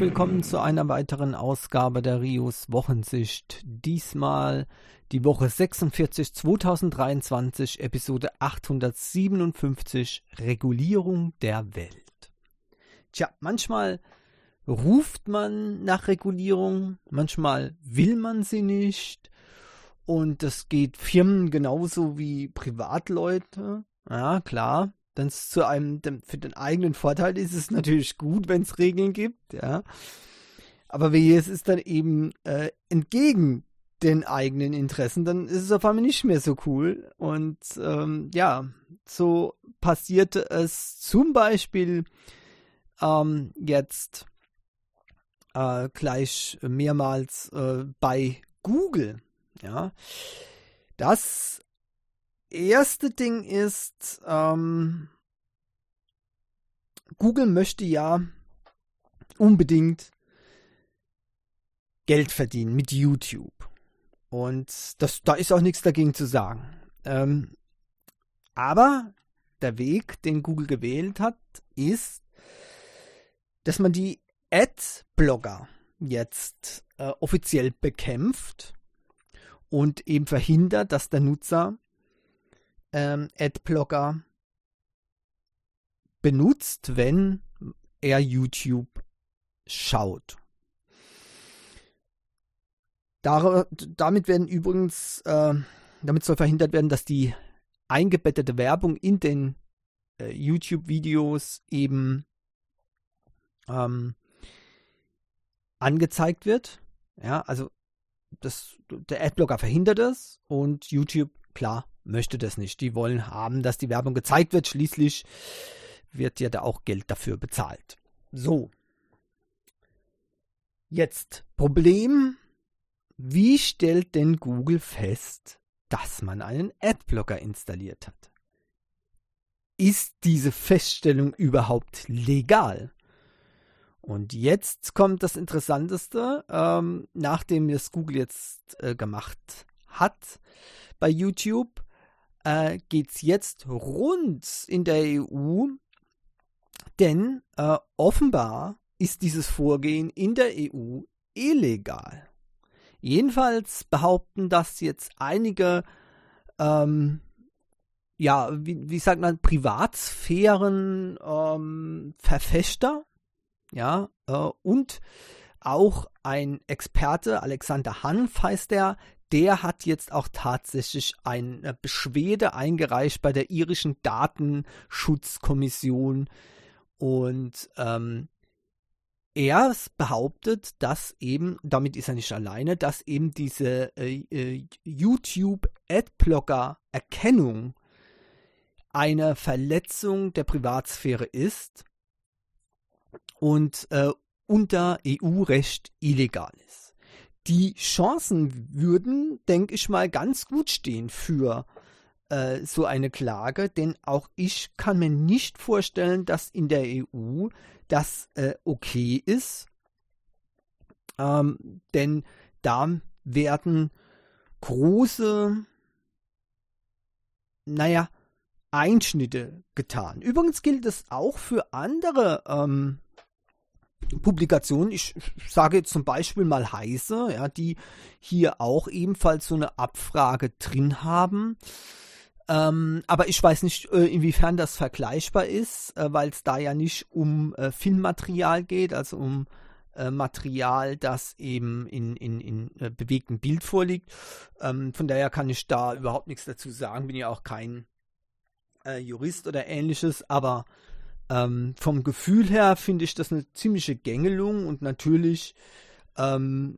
willkommen zu einer weiteren Ausgabe der Rios Wochensicht. Diesmal die Woche 46 2023, Episode 857, Regulierung der Welt. Tja, manchmal ruft man nach Regulierung, manchmal will man sie nicht. Und das geht Firmen genauso wie Privatleute. Ja, klar. Denn zu einem, für den eigenen Vorteil ist es natürlich gut, wenn es Regeln gibt, ja. Aber wie es ist dann eben äh, entgegen den eigenen Interessen, dann ist es auf einmal nicht mehr so cool. Und ähm, ja, so passierte es zum Beispiel ähm, jetzt äh, gleich mehrmals äh, bei Google. Ja, das erste Ding ist, ähm, Google möchte ja unbedingt Geld verdienen mit YouTube. Und das, da ist auch nichts dagegen zu sagen. Ähm, aber der Weg, den Google gewählt hat, ist, dass man die Ad-Blogger jetzt äh, offiziell bekämpft und eben verhindert, dass der Nutzer ähm, Adblocker benutzt, wenn er YouTube schaut. Dar damit werden übrigens, äh, damit soll verhindert werden, dass die eingebettete Werbung in den äh, YouTube-Videos eben ähm, angezeigt wird. Ja, also das, der Adblocker verhindert es und YouTube, klar, möchte das nicht. Die wollen haben, dass die Werbung gezeigt wird. Schließlich wird ja da auch Geld dafür bezahlt. So. Jetzt Problem. Wie stellt denn Google fest, dass man einen Adblocker installiert hat? Ist diese Feststellung überhaupt legal? Und jetzt kommt das Interessanteste, ähm, nachdem das Google jetzt äh, gemacht hat bei YouTube, äh, geht es jetzt rund in der EU, denn äh, offenbar ist dieses Vorgehen in der EU illegal. Jedenfalls behaupten das jetzt einige, ähm, ja, wie, wie sagt man, Privatsphären ähm, ja, äh, und auch ein Experte, Alexander Hanf heißt der, der hat jetzt auch tatsächlich eine Beschwerde eingereicht bei der irischen Datenschutzkommission. Und ähm, er behauptet, dass eben, damit ist er nicht alleine, dass eben diese äh, äh, YouTube Adblocker Erkennung eine Verletzung der Privatsphäre ist und äh, unter EU-Recht illegal ist die Chancen würden, denke ich mal, ganz gut stehen für äh, so eine Klage, denn auch ich kann mir nicht vorstellen, dass in der EU das äh, okay ist, ähm, denn da werden große, naja, Einschnitte getan. Übrigens gilt es auch für andere ähm, Publikationen, ich sage jetzt zum Beispiel mal Heise, ja, die hier auch ebenfalls so eine Abfrage drin haben. Ähm, aber ich weiß nicht, äh, inwiefern das vergleichbar ist, äh, weil es da ja nicht um äh, Filmmaterial geht, also um äh, Material, das eben in, in, in äh, bewegtem Bild vorliegt. Ähm, von daher kann ich da überhaupt nichts dazu sagen, bin ja auch kein äh, Jurist oder ähnliches, aber ähm, vom Gefühl her finde ich das eine ziemliche Gängelung und natürlich ähm,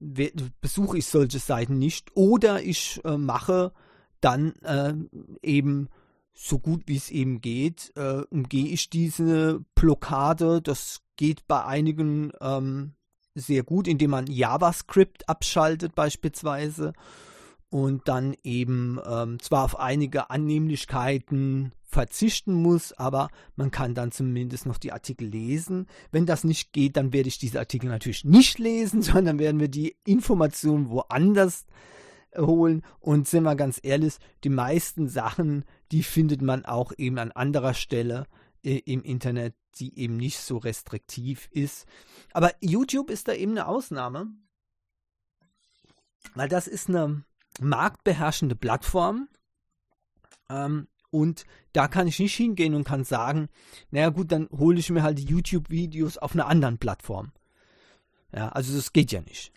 besuche ich solche Seiten nicht oder ich äh, mache dann äh, eben so gut wie es eben geht, äh, umgehe ich diese Blockade. Das geht bei einigen ähm, sehr gut, indem man JavaScript abschaltet beispielsweise und dann eben ähm, zwar auf einige Annehmlichkeiten verzichten muss, aber man kann dann zumindest noch die Artikel lesen. Wenn das nicht geht, dann werde ich diese Artikel natürlich nicht lesen, sondern werden wir die Informationen woanders holen. Und sind wir ganz ehrlich, die meisten Sachen, die findet man auch eben an anderer Stelle äh, im Internet. die eben nicht so restriktiv ist. Aber YouTube ist da eben eine Ausnahme, weil das ist eine marktbeherrschende Plattform. Ähm, und da kann ich nicht hingehen und kann sagen, naja gut, dann hole ich mir halt die YouTube-Videos auf einer anderen Plattform. Ja, also das geht ja nicht.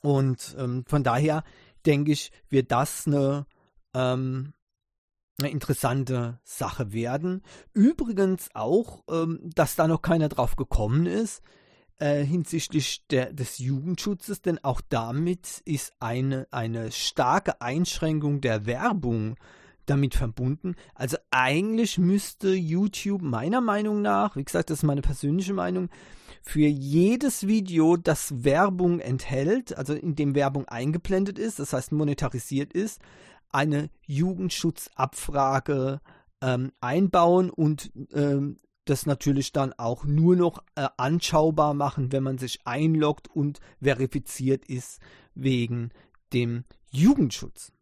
Und ähm, von daher denke ich, wird das eine, ähm, eine interessante Sache werden. Übrigens auch, ähm, dass da noch keiner drauf gekommen ist äh, hinsichtlich der, des Jugendschutzes, denn auch damit ist eine, eine starke Einschränkung der Werbung damit verbunden. Also eigentlich müsste YouTube meiner Meinung nach, wie gesagt, das ist meine persönliche Meinung, für jedes Video, das Werbung enthält, also in dem Werbung eingeblendet ist, das heißt monetarisiert ist, eine Jugendschutzabfrage ähm, einbauen und ähm, das natürlich dann auch nur noch äh, anschaubar machen, wenn man sich einloggt und verifiziert ist wegen dem Jugendschutz.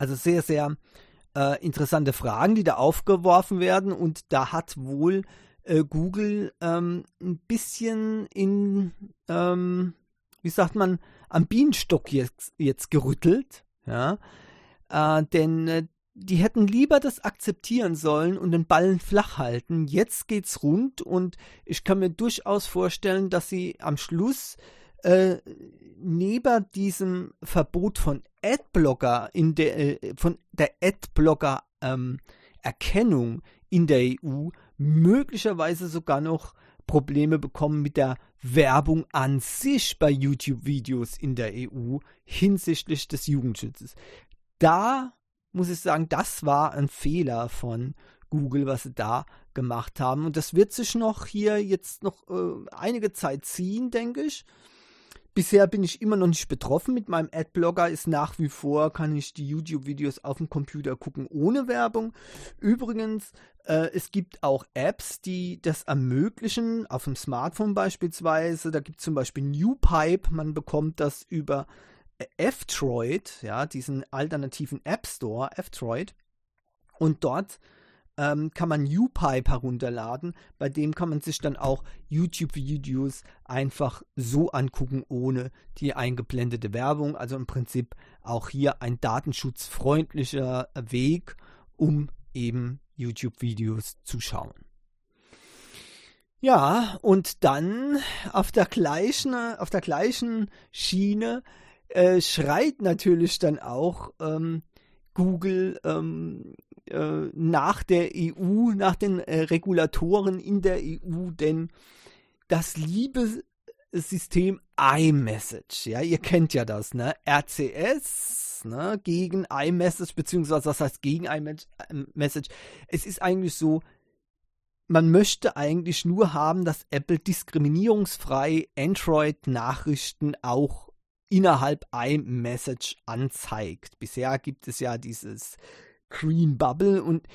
Also sehr, sehr äh, interessante Fragen, die da aufgeworfen werden. Und da hat wohl äh, Google ähm, ein bisschen in, ähm, wie sagt man, am Bienenstock jetzt, jetzt gerüttelt, ja, äh, denn äh, die hätten lieber das akzeptieren sollen und den Ballen flach halten. Jetzt geht's rund und ich kann mir durchaus vorstellen, dass sie am Schluss äh, neben diesem Verbot von Adblocker in der äh, von der Adblocker ähm, Erkennung in der EU möglicherweise sogar noch Probleme bekommen mit der Werbung an sich bei YouTube-Videos in der EU hinsichtlich des Jugendschutzes. Da muss ich sagen, das war ein Fehler von Google, was sie da gemacht haben. Und das wird sich noch hier jetzt noch äh, einige Zeit ziehen, denke ich. Bisher bin ich immer noch nicht betroffen mit meinem Adblocker. Ist nach wie vor, kann ich die YouTube-Videos auf dem Computer gucken ohne Werbung. Übrigens, äh, es gibt auch Apps, die das ermöglichen, auf dem Smartphone beispielsweise. Da gibt es zum Beispiel NewPipe. Man bekommt das über F-Droid, ja, diesen alternativen App Store, F-Droid. Und dort ähm, kann man UPipe herunterladen. Bei dem kann man sich dann auch YouTube-Videos einfach so angucken, ohne die eingeblendete Werbung. Also im Prinzip auch hier ein datenschutzfreundlicher Weg, um eben YouTube-Videos zu schauen. Ja, und dann auf der gleichen, auf der gleichen Schiene äh, schreit natürlich dann auch ähm, Google ähm, äh, nach der EU, nach den äh, Regulatoren in der EU, denn das liebe System iMessage, ja, ihr kennt ja das, ne? RCS, ne, gegen iMessage, beziehungsweise was heißt gegen iMessage? Es ist eigentlich so, man möchte eigentlich nur haben, dass Apple diskriminierungsfrei Android-Nachrichten auch innerhalb iMessage anzeigt. Bisher gibt es ja dieses Green Bubble und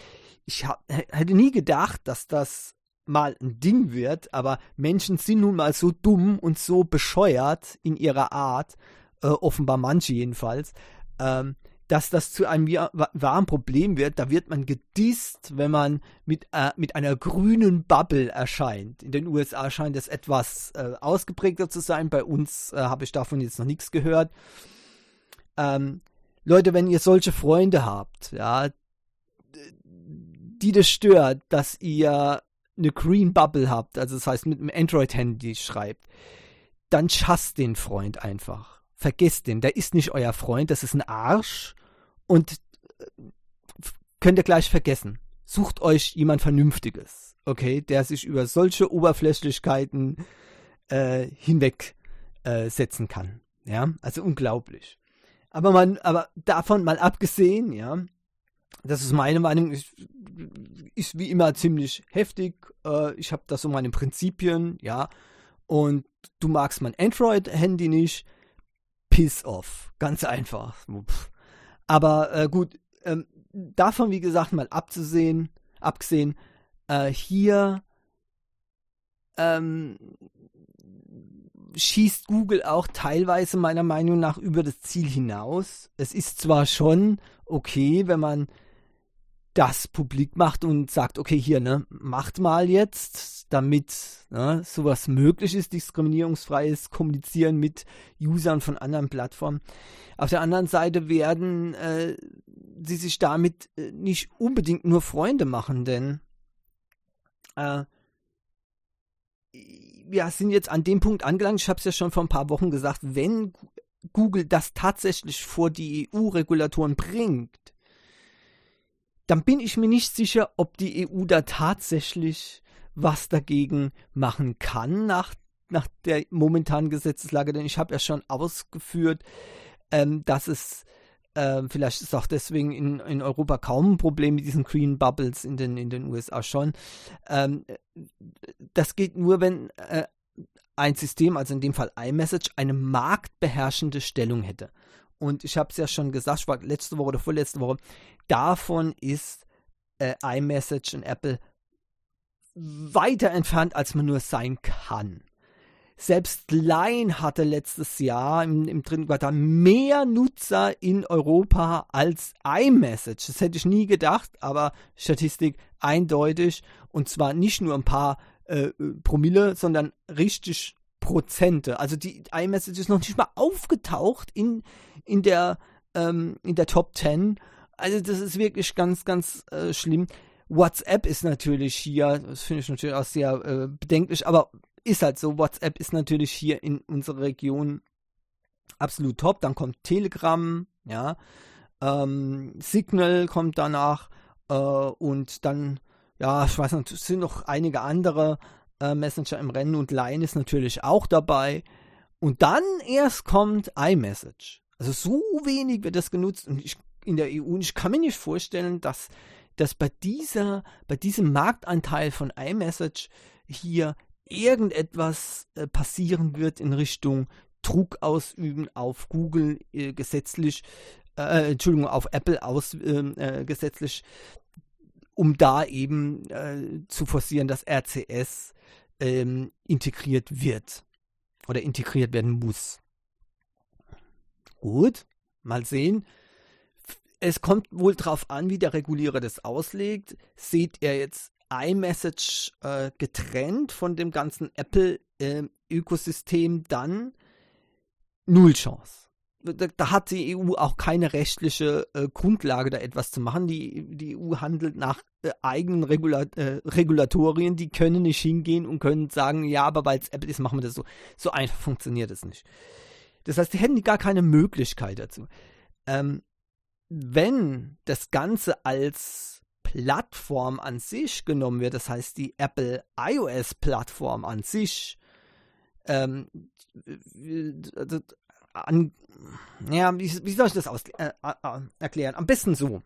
ich hab, hätte nie gedacht, dass das mal ein Ding wird, aber Menschen sind nun mal so dumm und so bescheuert in ihrer Art, äh, offenbar manche jedenfalls, ähm, dass das zu einem wahren Problem wird. Da wird man gedisst, wenn man mit, äh, mit einer grünen Bubble erscheint. In den USA scheint es etwas äh, ausgeprägter zu sein. Bei uns äh, habe ich davon jetzt noch nichts gehört. Ähm, Leute, wenn ihr solche Freunde habt, ja, die das stört, dass ihr eine Green Bubble habt, also das heißt mit einem Android-Handy schreibt, dann schasst den Freund einfach. Vergesst den, der ist nicht euer Freund, das ist ein Arsch und äh, könnt ihr gleich vergessen. Sucht euch jemand Vernünftiges, okay, der sich über solche Oberflächlichkeiten äh, hinweg äh, kann. Ja, also unglaublich. Aber man, aber davon mal abgesehen, ja, das ist meine Meinung, ist, ist wie immer ziemlich heftig. Äh, ich habe da so meine Prinzipien, ja. Und du magst mein Android-Handy nicht, piss off. Ganz einfach. Aber äh, gut, ähm, davon, wie gesagt, mal abzusehen, abgesehen, äh, hier ähm, schießt Google auch teilweise meiner Meinung nach über das Ziel hinaus. Es ist zwar schon okay, wenn man das publik macht und sagt, okay, hier, ne, macht mal jetzt, damit ne, sowas möglich ist, diskriminierungsfreies Kommunizieren mit Usern von anderen Plattformen. Auf der anderen Seite werden äh, sie sich damit äh, nicht unbedingt nur Freunde machen, denn äh, wir sind jetzt an dem Punkt angelangt, ich habe es ja schon vor ein paar Wochen gesagt, wenn Google das tatsächlich vor die EU-Regulatoren bringt, dann bin ich mir nicht sicher, ob die EU da tatsächlich was dagegen machen kann nach, nach der momentanen Gesetzeslage. Denn ich habe ja schon ausgeführt, ähm, dass es äh, vielleicht ist auch deswegen in, in Europa kaum ein Problem mit diesen Green Bubbles, in den, in den USA schon. Ähm, das geht nur, wenn äh, ein System, also in dem Fall iMessage, eine marktbeherrschende Stellung hätte. Und ich habe es ja schon gesagt, ich war letzte Woche oder vorletzte Woche, davon ist äh, iMessage und Apple weiter entfernt, als man nur sein kann. Selbst Line hatte letztes Jahr im, im dritten Quartal mehr Nutzer in Europa als iMessage. Das hätte ich nie gedacht, aber Statistik eindeutig. Und zwar nicht nur ein paar äh, Promille, sondern richtig Prozente. Also die iMessage ist noch nicht mal aufgetaucht in, in, der, ähm, in der Top 10 also das ist wirklich ganz, ganz äh, schlimm. WhatsApp ist natürlich hier, das finde ich natürlich auch sehr äh, bedenklich, aber ist halt so, WhatsApp ist natürlich hier in unserer Region absolut top. Dann kommt Telegram, ja, ähm, Signal kommt danach äh, und dann, ja, ich weiß nicht, sind noch einige andere äh, Messenger im Rennen und Line ist natürlich auch dabei. Und dann erst kommt iMessage. Also so wenig wird das genutzt und ich in der EU. Und ich kann mir nicht vorstellen, dass, dass bei, dieser, bei diesem Marktanteil von iMessage hier irgendetwas äh, passieren wird in Richtung Druck ausüben auf Google äh, gesetzlich, äh, Entschuldigung, auf Apple aus, ähm, äh, gesetzlich, um da eben äh, zu forcieren, dass RCS ähm, integriert wird oder integriert werden muss. Gut, mal sehen es kommt wohl darauf an, wie der Regulierer das auslegt. Seht er jetzt iMessage äh, getrennt von dem ganzen Apple-Ökosystem, äh, dann null Chance. Da, da, hat die EU auch keine rechtliche äh, Grundlage, da etwas zu machen. Die, die EU handelt nach äh, eigenen Regula äh, Regulatorien, die können nicht hingehen und können sagen, ja, aber weil es Apple ist, machen wir das so. So einfach funktioniert es nicht. Das heißt, die hätten gar keine Möglichkeit dazu. Ähm, wenn das Ganze als Plattform an sich genommen wird, das heißt die Apple iOS-Plattform an sich, ähm, an, ja, wie, wie, soll ich das aus, äh, äh, erklären? Am besten so.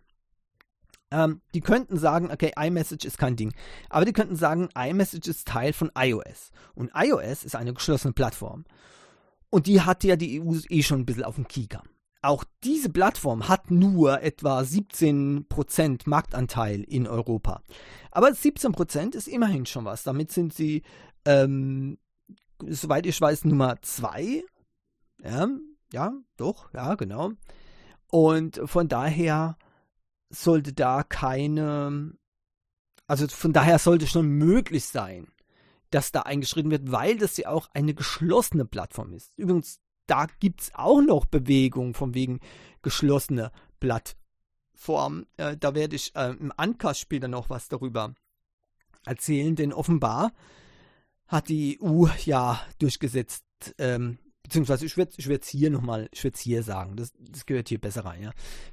Ähm, die könnten sagen, okay, iMessage ist kein Ding. Aber die könnten sagen, iMessage ist Teil von iOS. Und iOS ist eine geschlossene Plattform. Und die hat ja die EU eh schon ein bisschen auf dem Kieker. Auch diese Plattform hat nur etwa 17% Marktanteil in Europa. Aber 17% ist immerhin schon was. Damit sind sie, ähm, soweit ich weiß, Nummer 2. Ja, ja, doch, ja, genau. Und von daher sollte da keine, also von daher sollte schon möglich sein, dass da eingeschritten wird, weil das ja auch eine geschlossene Plattform ist. Übrigens, da gibt es auch noch Bewegung von wegen geschlossener Plattform. Äh, da werde ich äh, im Ankast später noch was darüber erzählen, denn offenbar hat die EU ja durchgesetzt, ähm, beziehungsweise ich werde ich es hier nochmal, ich werde hier sagen, das, das gehört hier besser rein. Ja.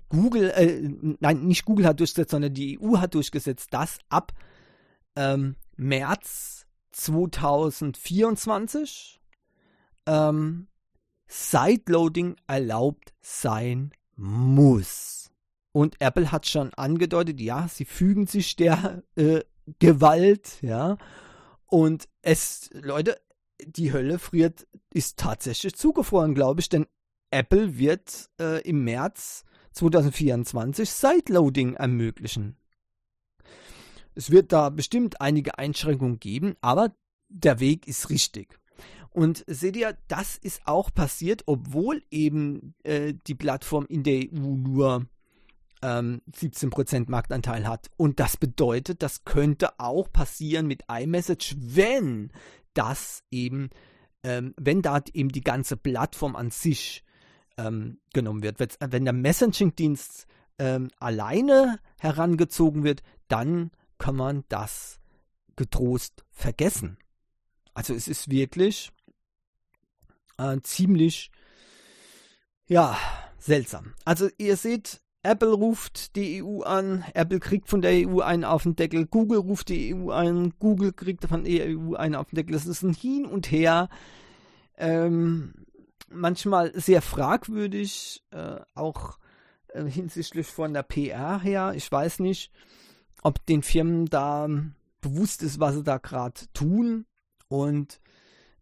Google, äh, nein, nicht Google hat durchgesetzt, sondern die EU hat durchgesetzt, dass ab ähm, März 2024 ähm, Sideloading erlaubt sein muss. Und Apple hat schon angedeutet, ja, sie fügen sich der äh, Gewalt, ja. Und es, Leute, die Hölle friert, ist tatsächlich zugefroren, glaube ich, denn Apple wird äh, im März 2024 Sideloading ermöglichen. Es wird da bestimmt einige Einschränkungen geben, aber der Weg ist richtig. Und seht ihr, das ist auch passiert, obwohl eben äh, die Plattform in der EU nur ähm, 17% Marktanteil hat. Und das bedeutet, das könnte auch passieren mit iMessage, wenn das eben, ähm, wenn da eben die ganze Plattform an sich ähm, genommen wird. Wenn der Messaging-Dienst ähm, alleine herangezogen wird, dann kann man das getrost vergessen. Also es ist wirklich äh, ziemlich, ja, seltsam. Also ihr seht, Apple ruft die EU an, Apple kriegt von der EU einen auf den Deckel, Google ruft die EU an, Google kriegt von der EU einen auf den Deckel. Das ist ein Hin und Her. Ähm, manchmal sehr fragwürdig, äh, auch äh, hinsichtlich von der PR her. Ich weiß nicht, ob den Firmen da bewusst ist, was sie da gerade tun. Und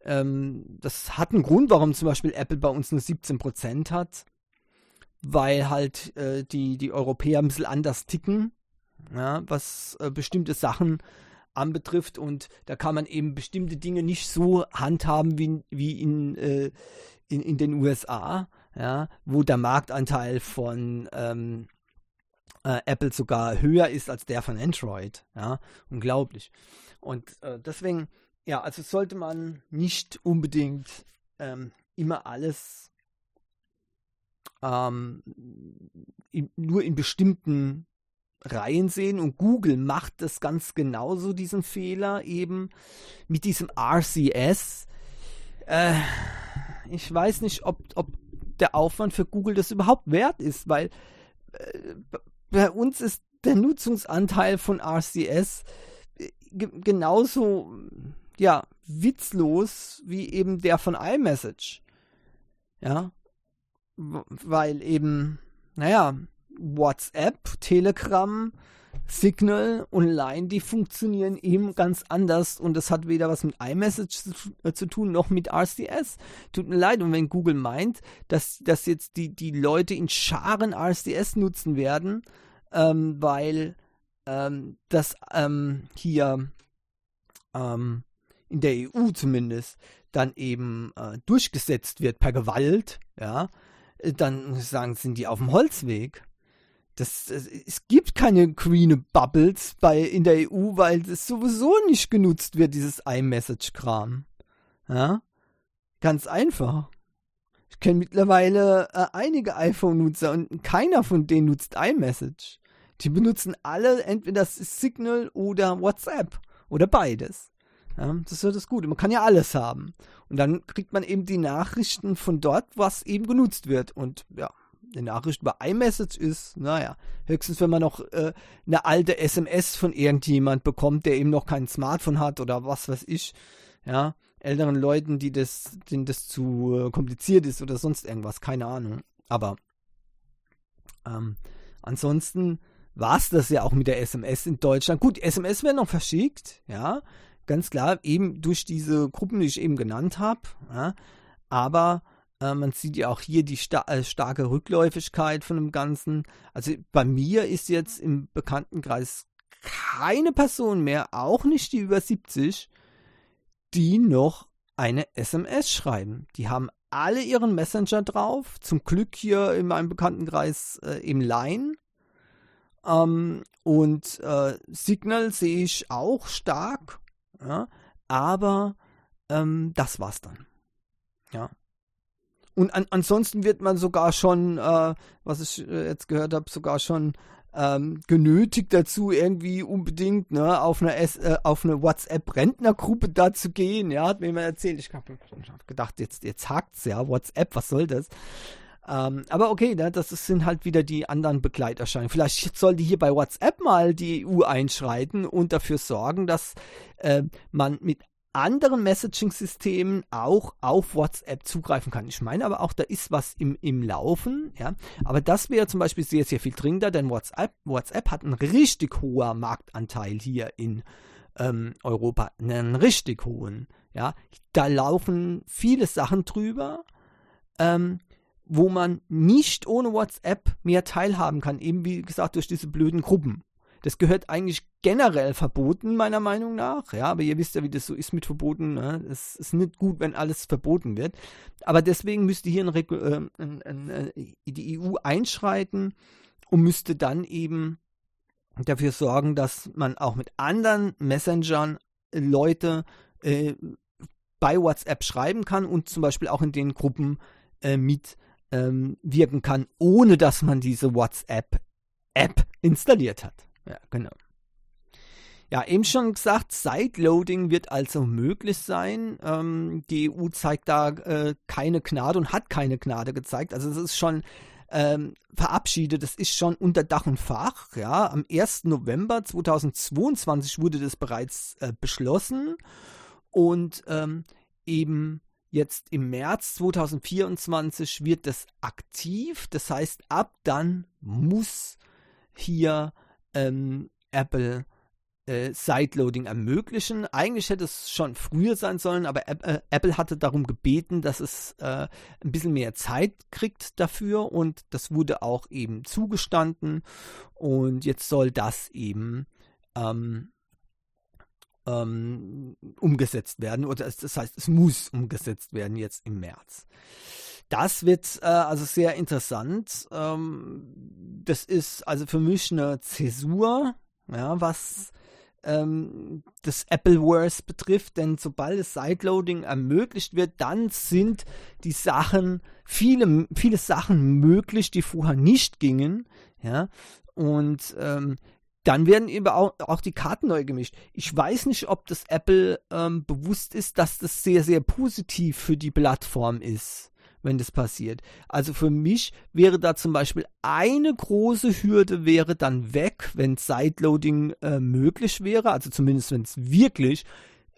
ähm, das hat einen Grund, warum zum Beispiel Apple bei uns nur 17% hat weil halt äh, die, die Europäer ein bisschen anders ticken, ja, was äh, bestimmte Sachen anbetrifft und da kann man eben bestimmte Dinge nicht so handhaben wie, wie in, äh, in, in den USA, ja, wo der Marktanteil von ähm, äh, Apple sogar höher ist als der von Android. Ja, unglaublich. Und äh, deswegen, ja, also sollte man nicht unbedingt ähm, immer alles ähm, in, nur in bestimmten Reihen sehen und Google macht das ganz genauso, diesen Fehler eben mit diesem RCS. Äh, ich weiß nicht, ob, ob der Aufwand für Google das überhaupt wert ist, weil äh, bei uns ist der Nutzungsanteil von RCS äh, genauso ja witzlos wie eben der von iMessage. Ja, weil eben, naja, WhatsApp, Telegram, Signal und Line, die funktionieren eben ganz anders und das hat weder was mit iMessage zu, äh, tun noch mit RCS. Tut mir leid, und wenn Google meint, dass, dass jetzt die, die Leute in Scharen RCS nutzen werden, ähm, weil ähm, das ähm, hier ähm, in der EU zumindest dann eben äh, durchgesetzt wird per Gewalt, ja, dann sagen, sind die auf dem Holzweg. Das, das, es gibt keine grüne Bubbles bei, in der EU, weil das sowieso nicht genutzt wird, dieses iMessage-Kram. Ja? Ganz einfach. Ich kenne mittlerweile äh, einige iPhone-Nutzer und keiner von denen nutzt iMessage. Die benutzen alle entweder Signal oder WhatsApp oder beides. Ja, das ist ja das Gute. Man kann ja alles haben. Und dann kriegt man eben die Nachrichten von dort, was eben genutzt wird. Und ja, die Nachricht bei iMessage ist, naja, höchstens wenn man noch äh, eine alte SMS von irgendjemand bekommt, der eben noch kein Smartphone hat oder was weiß ich. Ja, älteren Leuten, die das, denen das zu äh, kompliziert ist oder sonst irgendwas, keine Ahnung. Aber ähm, ansonsten war es das ja auch mit der SMS in Deutschland. Gut, SMS werden noch verschickt, ja ganz klar, eben durch diese Gruppen, die ich eben genannt habe. Ja, aber äh, man sieht ja auch hier die sta äh, starke Rückläufigkeit von dem Ganzen. Also bei mir ist jetzt im Bekanntenkreis keine Person mehr, auch nicht die über 70, die noch eine SMS schreiben. Die haben alle ihren Messenger drauf. Zum Glück hier in meinem Bekanntenkreis äh, im Line. Ähm, und äh, Signal sehe ich auch stark. Ja? Aber ähm, das war's dann. Ja. Und an, ansonsten wird man sogar schon, äh, was ich äh, jetzt gehört habe, sogar schon ähm, genötigt dazu, irgendwie unbedingt ne, auf eine, äh, eine WhatsApp-Rentnergruppe da zu gehen. Ja, hat mir jemand erzählt. Ich habe hab gedacht, jetzt, jetzt hakt's ja, WhatsApp, was soll das? Ähm, aber okay, ne, das sind halt wieder die anderen Begleiterscheinungen. Vielleicht sollte hier bei WhatsApp mal die EU einschreiten und dafür sorgen, dass äh, man mit anderen Messaging-Systemen auch auf WhatsApp zugreifen kann. Ich meine aber auch, da ist was im, im Laufen, ja. Aber das wäre zum Beispiel sehr, sehr viel dringender, denn WhatsApp, WhatsApp hat einen richtig hohen Marktanteil hier in ähm, Europa, einen richtig hohen, ja. Da laufen viele Sachen drüber. Ähm, wo man nicht ohne WhatsApp mehr teilhaben kann, eben wie gesagt durch diese blöden Gruppen. Das gehört eigentlich generell verboten, meiner Meinung nach. Ja, aber ihr wisst ja, wie das so ist mit Verboten. Ne? Es ist nicht gut, wenn alles verboten wird. Aber deswegen müsste hier ein, äh, ein, ein, die EU einschreiten und müsste dann eben dafür sorgen, dass man auch mit anderen Messengern Leute äh, bei WhatsApp schreiben kann und zum Beispiel auch in den Gruppen äh, mit ähm, wirken kann, ohne dass man diese WhatsApp-App installiert hat. Ja, genau. Ja, eben schon gesagt, Sideloading wird also möglich sein. Ähm, die EU zeigt da äh, keine Gnade und hat keine Gnade gezeigt. Also es ist schon ähm, verabschiedet, das ist schon unter Dach und Fach. Ja, am 1. November 2022 wurde das bereits äh, beschlossen und ähm, eben jetzt im März 2024 wird das aktiv. Das heißt, ab dann muss hier ähm, Apple äh, Sideloading ermöglichen. Eigentlich hätte es schon früher sein sollen, aber äh, Apple hatte darum gebeten, dass es äh, ein bisschen mehr Zeit kriegt dafür und das wurde auch eben zugestanden und jetzt soll das eben ähm, ähm, umgesetzt werden oder das heißt, es muss umgesetzt werden jetzt im März. Das wird äh, also sehr interessant. Ähm, das ist also für mich eine Zäsur, ja, was ähm, das Appleverse betrifft, denn sobald das Sideloading ermöglicht wird, dann sind die Sachen, viele, viele Sachen möglich, die vorher nicht gingen, ja, und ähm, dann werden eben auch, auch, die Karten neu gemischt. Ich weiß nicht, ob das Apple ähm, bewusst ist, dass das sehr, sehr positiv für die Plattform ist wenn das passiert. Also für mich wäre da zum Beispiel eine große Hürde wäre dann weg, wenn Sideloading äh, möglich wäre, also zumindest wenn es wirklich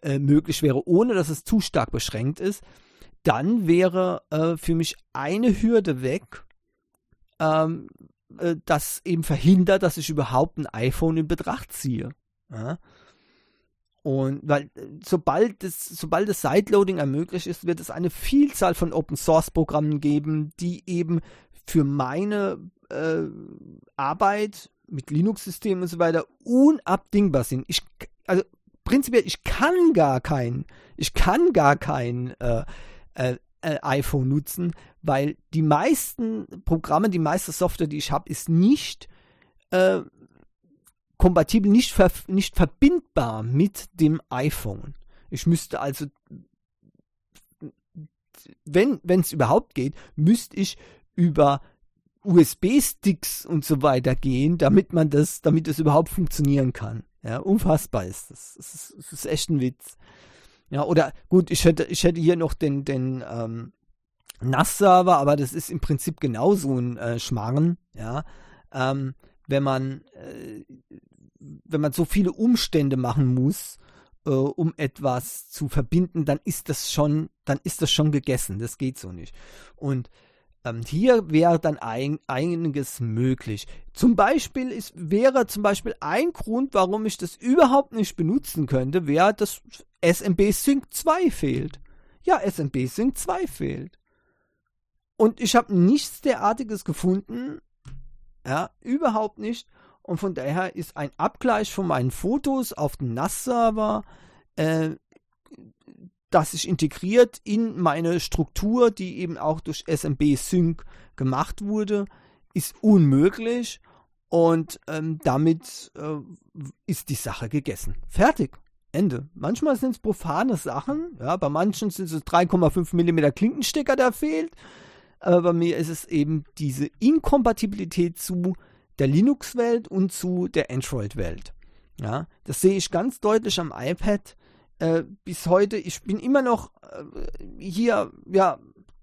äh, möglich wäre, ohne dass es zu stark beschränkt ist, dann wäre äh, für mich eine Hürde weg, ähm, äh, das eben verhindert, dass ich überhaupt ein iPhone in Betracht ziehe. Ja? Und weil äh, sobald das, sobald das Sideloading ermöglicht ist, wird es eine Vielzahl von Open Source Programmen geben, die eben für meine äh, Arbeit mit Linux-Systemen und so weiter unabdingbar sind. Ich, also prinzipiell, ich kann gar kein, ich kann gar kein äh, äh, äh iPhone nutzen, weil die meisten Programme, die meiste Software, die ich habe, ist nicht äh, kompatibel, nicht, ver nicht verbindbar mit dem iPhone. Ich müsste also, wenn es überhaupt geht, müsste ich über USB-Sticks und so weiter gehen, damit man das, damit das überhaupt funktionieren kann. Ja, unfassbar ist das. Das ist, ist echt ein Witz. Ja, oder gut, ich hätte, ich hätte hier noch den, den ähm, NAS-Server, aber das ist im Prinzip genauso ein äh, Schmarren, ja. Ähm, wenn man, äh, wenn man so viele Umstände machen muss, äh, um etwas zu verbinden, dann ist das schon, dann ist das schon gegessen. Das geht so nicht. Und ähm, hier wäre dann ein, einiges möglich. Zum Beispiel ist, wäre zum Beispiel ein Grund, warum ich das überhaupt nicht benutzen könnte, wäre, dass SMB Sync 2 fehlt. Ja, SMB Sync 2 fehlt. Und ich habe nichts derartiges gefunden, ja, überhaupt nicht. Und von daher ist ein Abgleich von meinen Fotos auf dem NAS-Server, äh, das sich integriert in meine Struktur, die eben auch durch SMB Sync gemacht wurde, ist unmöglich. Und ähm, damit äh, ist die Sache gegessen. Fertig. Ende. Manchmal sind es profane Sachen. Ja, bei manchen sind es 3,5 mm Klinkenstecker, der fehlt aber bei mir ist es eben diese Inkompatibilität zu der Linux-Welt und zu der Android-Welt. Ja, das sehe ich ganz deutlich am iPad. Äh, bis heute, ich bin immer noch äh, hier, ja,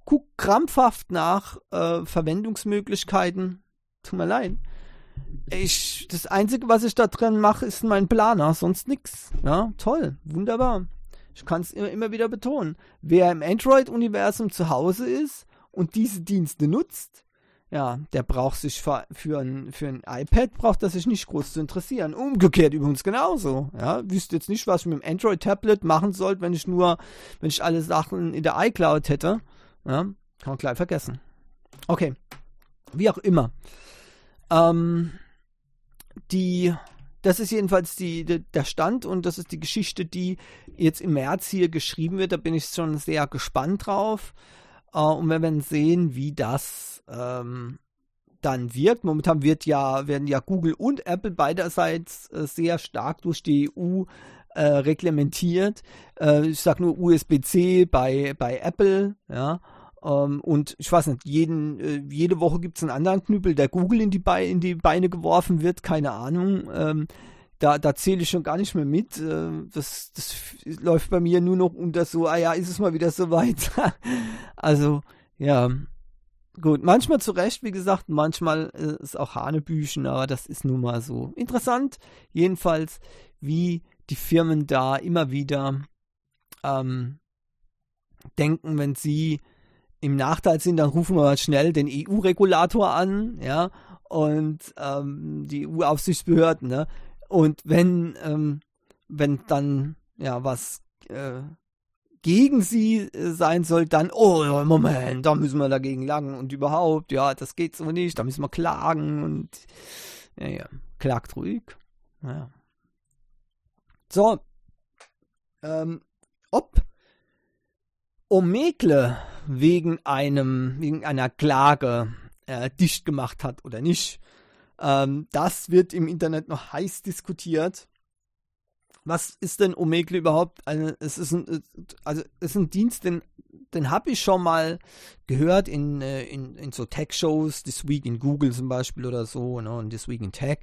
guck krampfhaft nach äh, Verwendungsmöglichkeiten. Tut mir leid. Ich, das Einzige, was ich da drin mache, ist mein Planer, sonst nichts. Ja, toll, wunderbar. Ich kann es immer, immer wieder betonen. Wer im Android-Universum zu Hause ist, und diese Dienste nutzt, ja, der braucht sich für, für, ein, für ein iPad, braucht er sich nicht groß zu interessieren. Umgekehrt übrigens genauso. Ja, wüsste jetzt nicht, was ich mit dem Android-Tablet machen sollte, wenn ich nur, wenn ich alle Sachen in der iCloud hätte. Ja, kann man gleich vergessen. Okay. Wie auch immer. Ähm, die, das ist jedenfalls die, die, der Stand und das ist die Geschichte, die jetzt im März hier geschrieben wird. Da bin ich schon sehr gespannt drauf. Uh, und wir werden sehen, wie das ähm, dann wirkt. Momentan wird ja, werden ja Google und Apple beiderseits äh, sehr stark durch die EU äh, reglementiert. Äh, ich sage nur USB-C bei, bei Apple, ja. Ähm, und ich weiß nicht, jeden, äh, jede Woche gibt es einen anderen Knüppel, der Google in die, Be in die Beine geworfen wird, keine Ahnung. Ähm, da, da zähle ich schon gar nicht mehr mit. Äh, das, das läuft bei mir nur noch unter so, ah ja, ist es mal wieder soweit. also, ja. Gut, manchmal zu Recht, wie gesagt, manchmal äh, ist auch Hanebüchen, aber das ist nun mal so. Interessant, jedenfalls, wie die Firmen da immer wieder ähm, denken, wenn sie im Nachteil sind, dann rufen wir schnell den EU-Regulator an, ja, und ähm, die EU-Aufsichtsbehörden, ne? Und wenn, ähm, wenn dann ja was äh, gegen sie äh, sein soll, dann, oh, Moment, da müssen wir dagegen langen und überhaupt, ja, das geht so nicht, da müssen wir klagen und, ja, ja, klagt ruhig. Ja. So, ähm, ob Omegle wegen einem, wegen einer Klage äh, dicht gemacht hat oder nicht, ähm, das wird im Internet noch heiß diskutiert was ist denn Omegle überhaupt? Also, es ist ein, also es ist ein Dienst, den, den habe ich schon mal gehört in, äh, in, in so Tech-Shows, This Week in Google zum Beispiel oder so, ne, und This Week in Tech.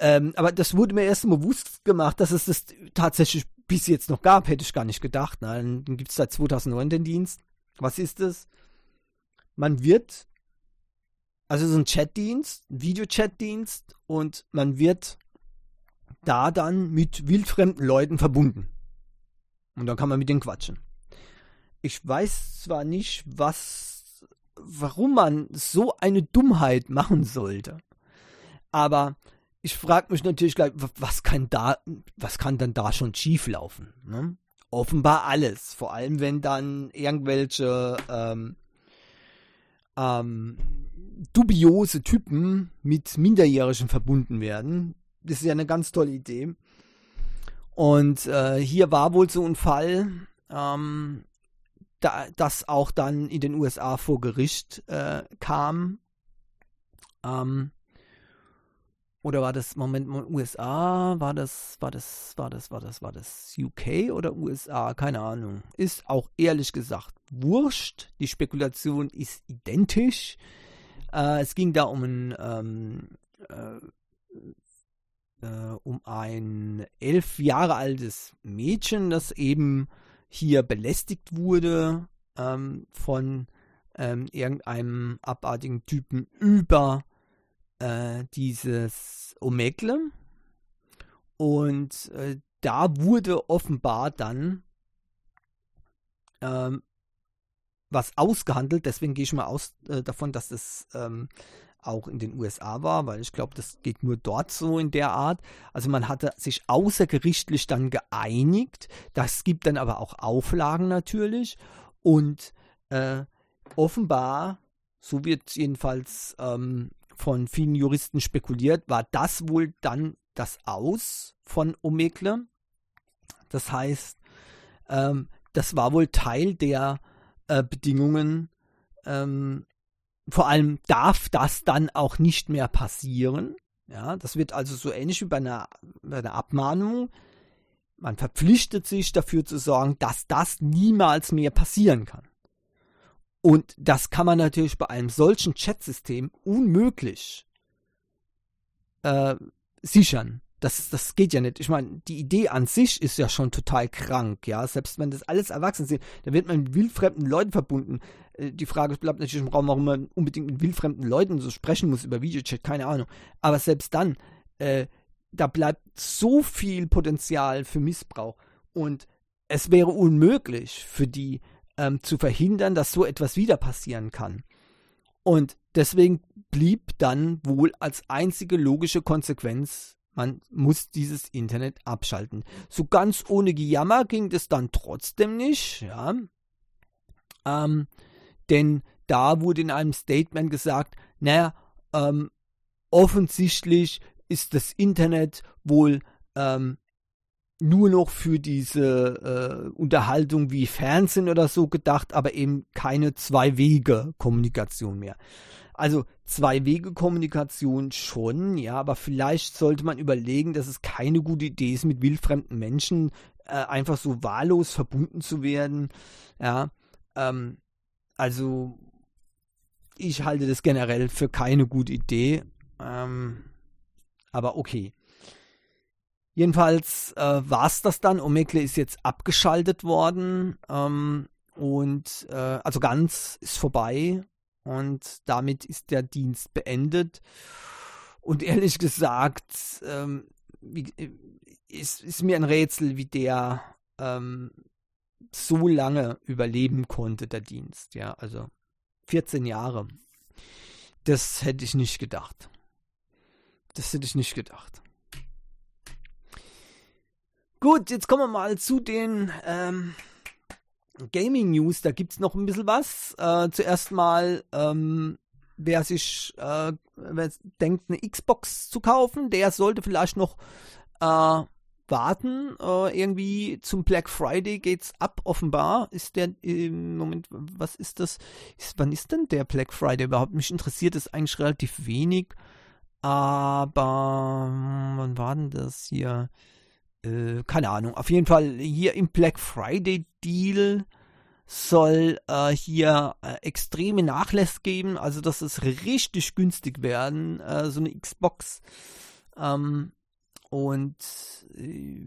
Ähm, aber das wurde mir erst bewusst gemacht, dass es das tatsächlich bis jetzt noch gab, hätte ich gar nicht gedacht. Nein, dann gibt es seit 2009 den Dienst. Was ist es? Man wird, also so ein Chatdienst, ein Videochatdienst und man wird da dann mit wildfremden Leuten verbunden. Und dann kann man mit denen quatschen. Ich weiß zwar nicht, was, warum man so eine Dummheit machen sollte, aber ich frage mich natürlich gleich, was kann da, was kann dann da schon schieflaufen? Ne? Offenbar alles. Vor allem, wenn dann irgendwelche ähm, ähm, dubiose Typen mit Minderjährigen verbunden werden, das ist ja eine ganz tolle Idee. Und äh, hier war wohl so ein Fall, ähm, da, das auch dann in den USA vor Gericht äh, kam. Ähm, oder war das Moment USA? War das, war das, war das, war das, war das UK oder USA? Keine Ahnung. Ist auch ehrlich gesagt wurscht. Die Spekulation ist identisch. Äh, es ging da um ein ähm, äh, äh, um ein elf Jahre altes Mädchen, das eben hier belästigt wurde ähm, von ähm, irgendeinem abartigen Typen über äh, dieses Omegle. Und äh, da wurde offenbar dann ähm, was ausgehandelt. Deswegen gehe ich mal aus äh, davon, dass das ähm, auch in den USA war, weil ich glaube, das geht nur dort so in der Art. Also man hatte sich außergerichtlich dann geeinigt. Das gibt dann aber auch Auflagen natürlich. Und äh, offenbar, so wird jedenfalls ähm, von vielen Juristen spekuliert, war das wohl dann das Aus von Omegle. Das heißt, ähm, das war wohl Teil der äh, Bedingungen, ähm, vor allem darf das dann auch nicht mehr passieren. Ja, das wird also so ähnlich wie bei einer, bei einer Abmahnung. Man verpflichtet sich dafür zu sorgen, dass das niemals mehr passieren kann. Und das kann man natürlich bei einem solchen Chatsystem unmöglich äh, sichern. Das, das geht ja nicht. Ich meine, die Idee an sich ist ja schon total krank, ja. Selbst wenn das alles Erwachsene sind, dann wird man mit wildfremden Leuten verbunden. Äh, die Frage bleibt natürlich im Raum, warum man unbedingt mit wildfremden Leuten so sprechen muss über Videochat, keine Ahnung. Aber selbst dann, äh, da bleibt so viel Potenzial für Missbrauch. Und es wäre unmöglich für die ähm, zu verhindern, dass so etwas wieder passieren kann. Und deswegen blieb dann wohl als einzige logische Konsequenz man muss dieses Internet abschalten. So ganz ohne Gejammer ging das dann trotzdem nicht, ja. Ähm, denn da wurde in einem Statement gesagt, naja, ähm, offensichtlich ist das Internet wohl ähm, nur noch für diese äh, Unterhaltung wie Fernsehen oder so gedacht, aber eben keine Zwei-Wege-Kommunikation mehr. Also Zwei-Wege-Kommunikation schon, ja, aber vielleicht sollte man überlegen, dass es keine gute Idee ist, mit wildfremden Menschen äh, einfach so wahllos verbunden zu werden. Ja, ähm, also ich halte das generell für keine gute Idee. Ähm, aber okay. Jedenfalls äh, war es das dann. Omegle ist jetzt abgeschaltet worden. Ähm, und äh, also ganz ist vorbei. Und damit ist der Dienst beendet. Und ehrlich gesagt, ähm, wie, ist, ist mir ein Rätsel, wie der ähm, so lange überleben konnte, der Dienst. Ja, also 14 Jahre. Das hätte ich nicht gedacht. Das hätte ich nicht gedacht. Gut, jetzt kommen wir mal zu den ähm, Gaming News. Da gibt es noch ein bisschen was. Äh, zuerst mal, ähm, wer sich äh, wer denkt, eine Xbox zu kaufen, der sollte vielleicht noch äh, warten. Äh, irgendwie zum Black Friday geht's ab, offenbar. Ist der im Moment, was ist das? Ist, wann ist denn der Black Friday überhaupt? Mich interessiert es eigentlich relativ wenig. Aber wann war denn das hier? Äh, keine Ahnung. Auf jeden Fall hier im Black Friday Deal soll äh, hier äh, extreme Nachlässe geben, also dass es richtig günstig werden, äh, so eine Xbox. Ähm, und äh,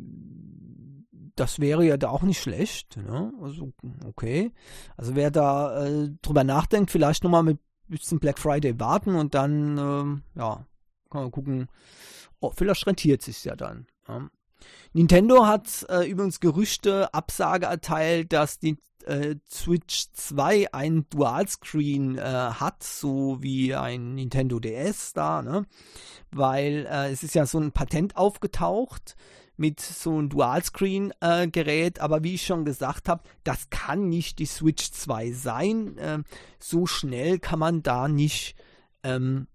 das wäre ja da auch nicht schlecht. Ne? Also, okay. Also wer da äh, drüber nachdenkt, vielleicht nochmal mit bis zum Black Friday warten und dann, ähm, ja, kann man gucken. Oh, vielleicht rentiert sich ja dann. Ja. Nintendo hat äh, übrigens Gerüchte Absage erteilt, dass die äh, Switch 2 ein Dualscreen äh, hat, so wie ein Nintendo DS da, ne? Weil äh, es ist ja so ein Patent aufgetaucht mit so einem Dualscreen-Gerät, aber wie ich schon gesagt habe, das kann nicht die Switch 2 sein. Ähm, so schnell kann man da nicht ähm,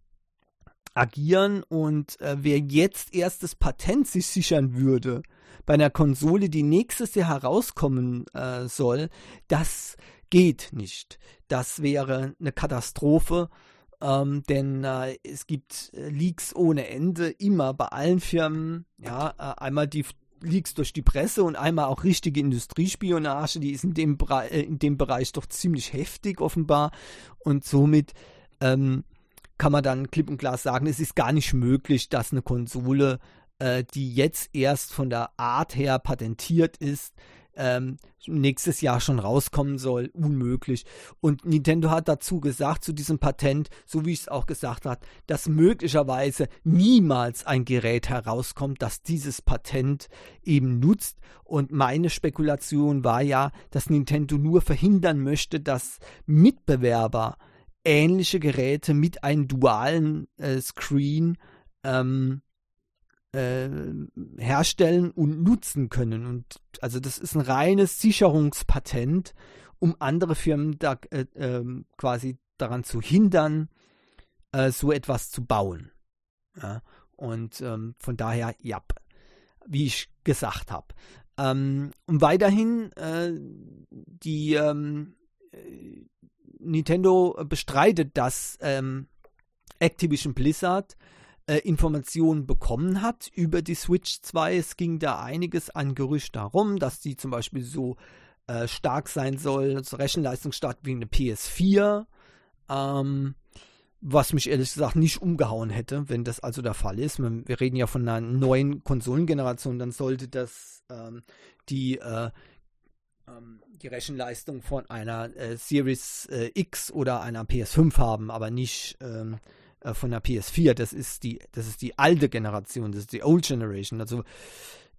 agieren und äh, wer jetzt erst das Patent sich sichern würde bei einer Konsole, die nächstes Jahr herauskommen äh, soll, das geht nicht. Das wäre eine Katastrophe, ähm, denn äh, es gibt äh, Leaks ohne Ende, immer bei allen Firmen. Ja, äh, einmal die Leaks durch die Presse und einmal auch richtige Industriespionage, die ist in dem, äh, in dem Bereich doch ziemlich heftig offenbar und somit ähm, kann man dann klipp und klar sagen, es ist gar nicht möglich, dass eine Konsole, äh, die jetzt erst von der Art her patentiert ist, ähm, nächstes Jahr schon rauskommen soll, unmöglich. Und Nintendo hat dazu gesagt, zu diesem Patent, so wie ich es auch gesagt habe, dass möglicherweise niemals ein Gerät herauskommt, das dieses Patent eben nutzt. Und meine Spekulation war ja, dass Nintendo nur verhindern möchte, dass Mitbewerber ähnliche Geräte mit einem dualen äh, Screen ähm, äh, herstellen und nutzen können. Und also das ist ein reines Sicherungspatent, um andere Firmen da äh, ähm, quasi daran zu hindern, äh, so etwas zu bauen. Ja? Und ähm, von daher, ja, wie ich gesagt habe. Ähm, und weiterhin äh, die ähm, äh, Nintendo bestreitet, dass ähm, Activision Blizzard äh, Informationen bekommen hat über die Switch 2. Es ging da einiges an Gerücht darum, dass die zum Beispiel so äh, stark sein soll, so rechenleistungsstark wie eine PS4. Ähm, was mich ehrlich gesagt nicht umgehauen hätte, wenn das also der Fall ist. Wir reden ja von einer neuen Konsolengeneration, dann sollte das ähm, die äh, die Rechenleistung von einer äh, Series äh, X oder einer PS5 haben, aber nicht ähm, äh, von der PS4. Das ist die, das ist die alte Generation, das ist die Old Generation. Also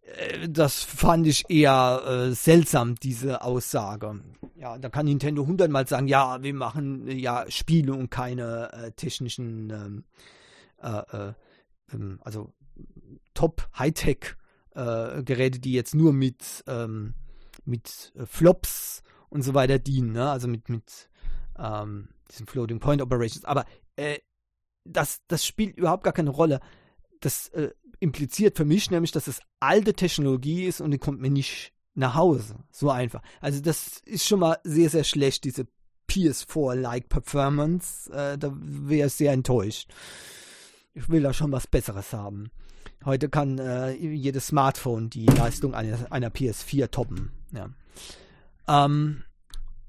äh, das fand ich eher äh, seltsam, diese Aussage. Ja, da kann Nintendo hundertmal sagen, ja, wir machen äh, ja Spiele und keine technischen, ähm, ähm, also Top Hightech Geräte, die jetzt nur mit ähm, mit äh, Flops und so weiter dienen, ne? also mit, mit ähm, diesen Floating Point Operations. Aber äh, das, das spielt überhaupt gar keine Rolle. Das äh, impliziert für mich nämlich, dass es alte Technologie ist und die kommt mir nicht nach Hause. So einfach. Also das ist schon mal sehr, sehr schlecht, diese PS4-like Performance, äh, da wäre ich sehr enttäuscht. Ich will da schon was Besseres haben. Heute kann äh, jedes Smartphone die Leistung einer, einer PS4 toppen. Ja. Ähm,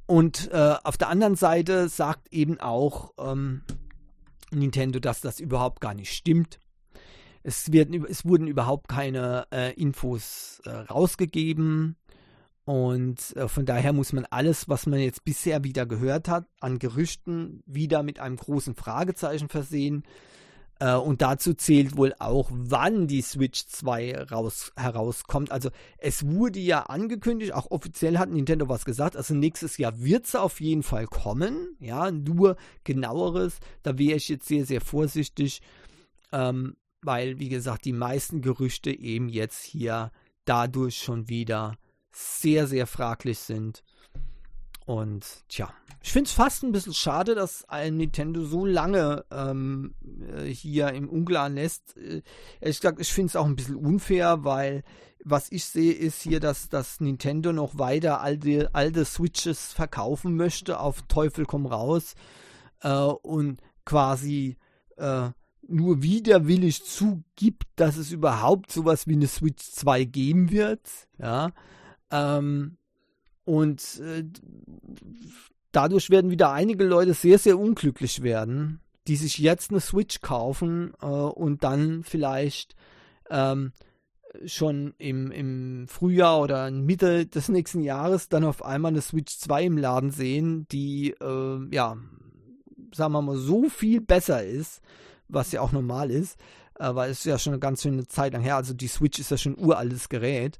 und äh, auf der anderen Seite sagt eben auch ähm, Nintendo, dass das überhaupt gar nicht stimmt. Es, werden, es wurden überhaupt keine äh, Infos äh, rausgegeben. Und äh, von daher muss man alles, was man jetzt bisher wieder gehört hat, an Gerüchten wieder mit einem großen Fragezeichen versehen. Äh, und dazu zählt wohl auch, wann die Switch 2 raus, herauskommt. Also es wurde ja angekündigt, auch offiziell hat Nintendo was gesagt, also nächstes Jahr wird sie auf jeden Fall kommen. Ja, nur genaueres, da wäre ich jetzt sehr, sehr vorsichtig, ähm, weil, wie gesagt, die meisten Gerüchte eben jetzt hier dadurch schon wieder sehr, sehr fraglich sind. Und tja, ich finde es fast ein bisschen schade, dass ein Nintendo so lange ähm, äh, hier im Unklaren lässt. Äh, ehrlich gesagt, ich finde es auch ein bisschen unfair, weil was ich sehe, ist hier, dass das Nintendo noch weiter alte, alte Switches verkaufen möchte, auf Teufel komm raus. Äh, und quasi äh, nur widerwillig zugibt, dass es überhaupt sowas wie eine Switch 2 geben wird. Ja. Ähm, und äh, dadurch werden wieder einige Leute sehr, sehr unglücklich werden, die sich jetzt eine Switch kaufen äh, und dann vielleicht ähm, schon im, im Frühjahr oder Mitte des nächsten Jahres dann auf einmal eine Switch 2 im Laden sehen, die, äh, ja, sagen wir mal, so viel besser ist, was ja auch normal ist, äh, weil es ja schon eine ganz schöne Zeit lang her, also die Switch ist ja schon ein uraltes Gerät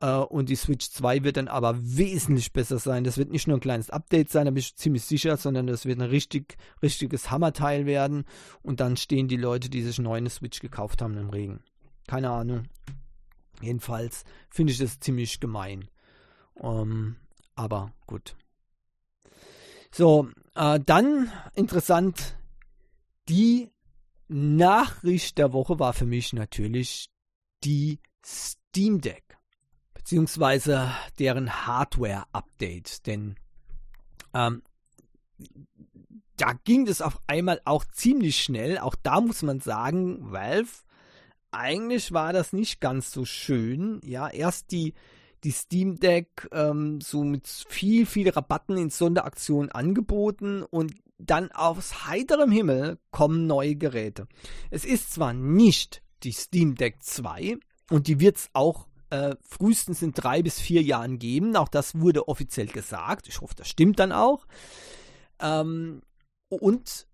und die Switch 2 wird dann aber wesentlich besser sein. Das wird nicht nur ein kleines Update sein, da bin ich ziemlich sicher, sondern das wird ein richtig, richtiges Hammerteil werden. Und dann stehen die Leute, die sich neue Switch gekauft haben, im Regen. Keine Ahnung. Jedenfalls finde ich das ziemlich gemein. Ähm, aber gut. So, uh, dann interessant. Die Nachricht der Woche war für mich natürlich die Steam Deck beziehungsweise deren Hardware-Update. Denn ähm, da ging es auf einmal auch ziemlich schnell. Auch da muss man sagen, Valve, eigentlich war das nicht ganz so schön. Ja, erst die, die Steam Deck ähm, so mit viel, viel Rabatten in Sonderaktionen angeboten und dann aus heiterem Himmel kommen neue Geräte. Es ist zwar nicht die Steam Deck 2 und die wird es auch äh, frühestens in drei bis vier Jahren geben. Auch das wurde offiziell gesagt. Ich hoffe, das stimmt dann auch. Ähm, und